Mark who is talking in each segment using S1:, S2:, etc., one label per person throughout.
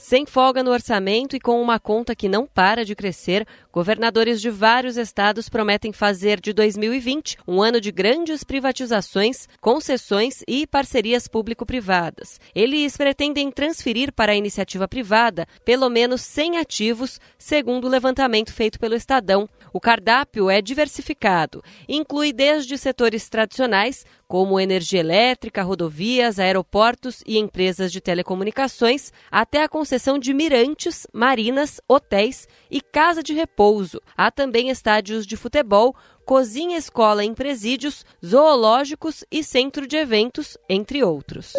S1: Sem folga no orçamento e com uma conta que não para de crescer, governadores de vários estados prometem fazer de 2020 um ano de grandes privatizações, concessões e parcerias público-privadas. Eles pretendem transferir para a iniciativa privada pelo menos 100 ativos, segundo o levantamento feito pelo Estadão. O cardápio é diversificado, inclui desde setores tradicionais, como energia elétrica, rodovias, aeroportos e empresas de telecomunicações, até a concessão de mirantes, marinas, hotéis e casa de repouso. Há também estádios de futebol, cozinha escola em presídios, zoológicos e centro de eventos, entre outros.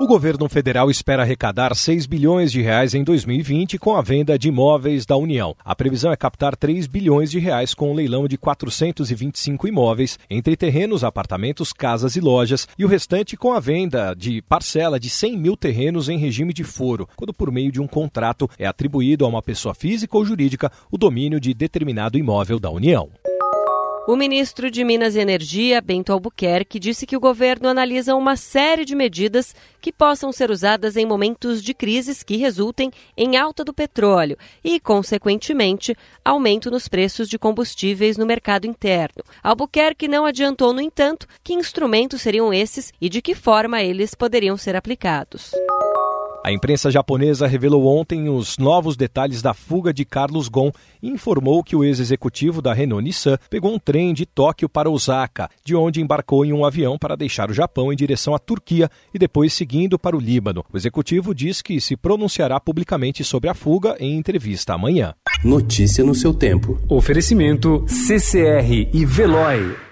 S2: O governo federal espera arrecadar 6 bilhões de reais em 2020 com a venda de imóveis da União. A previsão é captar 3 bilhões de reais com o um leilão de 425 imóveis, entre terrenos, apartamentos, casas e lojas, e o restante com a venda de parcela de 100 mil terrenos em regime de foro, quando por meio de um contrato é atribuído a uma pessoa física ou jurídica o domínio de determinado imóvel da União.
S1: O ministro de Minas e Energia, Bento Albuquerque, disse que o governo analisa uma série de medidas que possam ser usadas em momentos de crises que resultem em alta do petróleo e, consequentemente, aumento nos preços de combustíveis no mercado interno. Albuquerque não adiantou, no entanto, que instrumentos seriam esses e de que forma eles poderiam ser aplicados.
S2: A imprensa japonesa revelou ontem os novos detalhes da fuga de Carlos Ghosn e informou que o ex-executivo da Renault Nissan pegou um trem de Tóquio para Osaka, de onde embarcou em um avião para deixar o Japão em direção à Turquia e depois seguindo para o Líbano. O executivo diz que se pronunciará publicamente sobre a fuga em entrevista amanhã.
S3: Notícia no seu tempo.
S4: Oferecimento CCR e Veloy.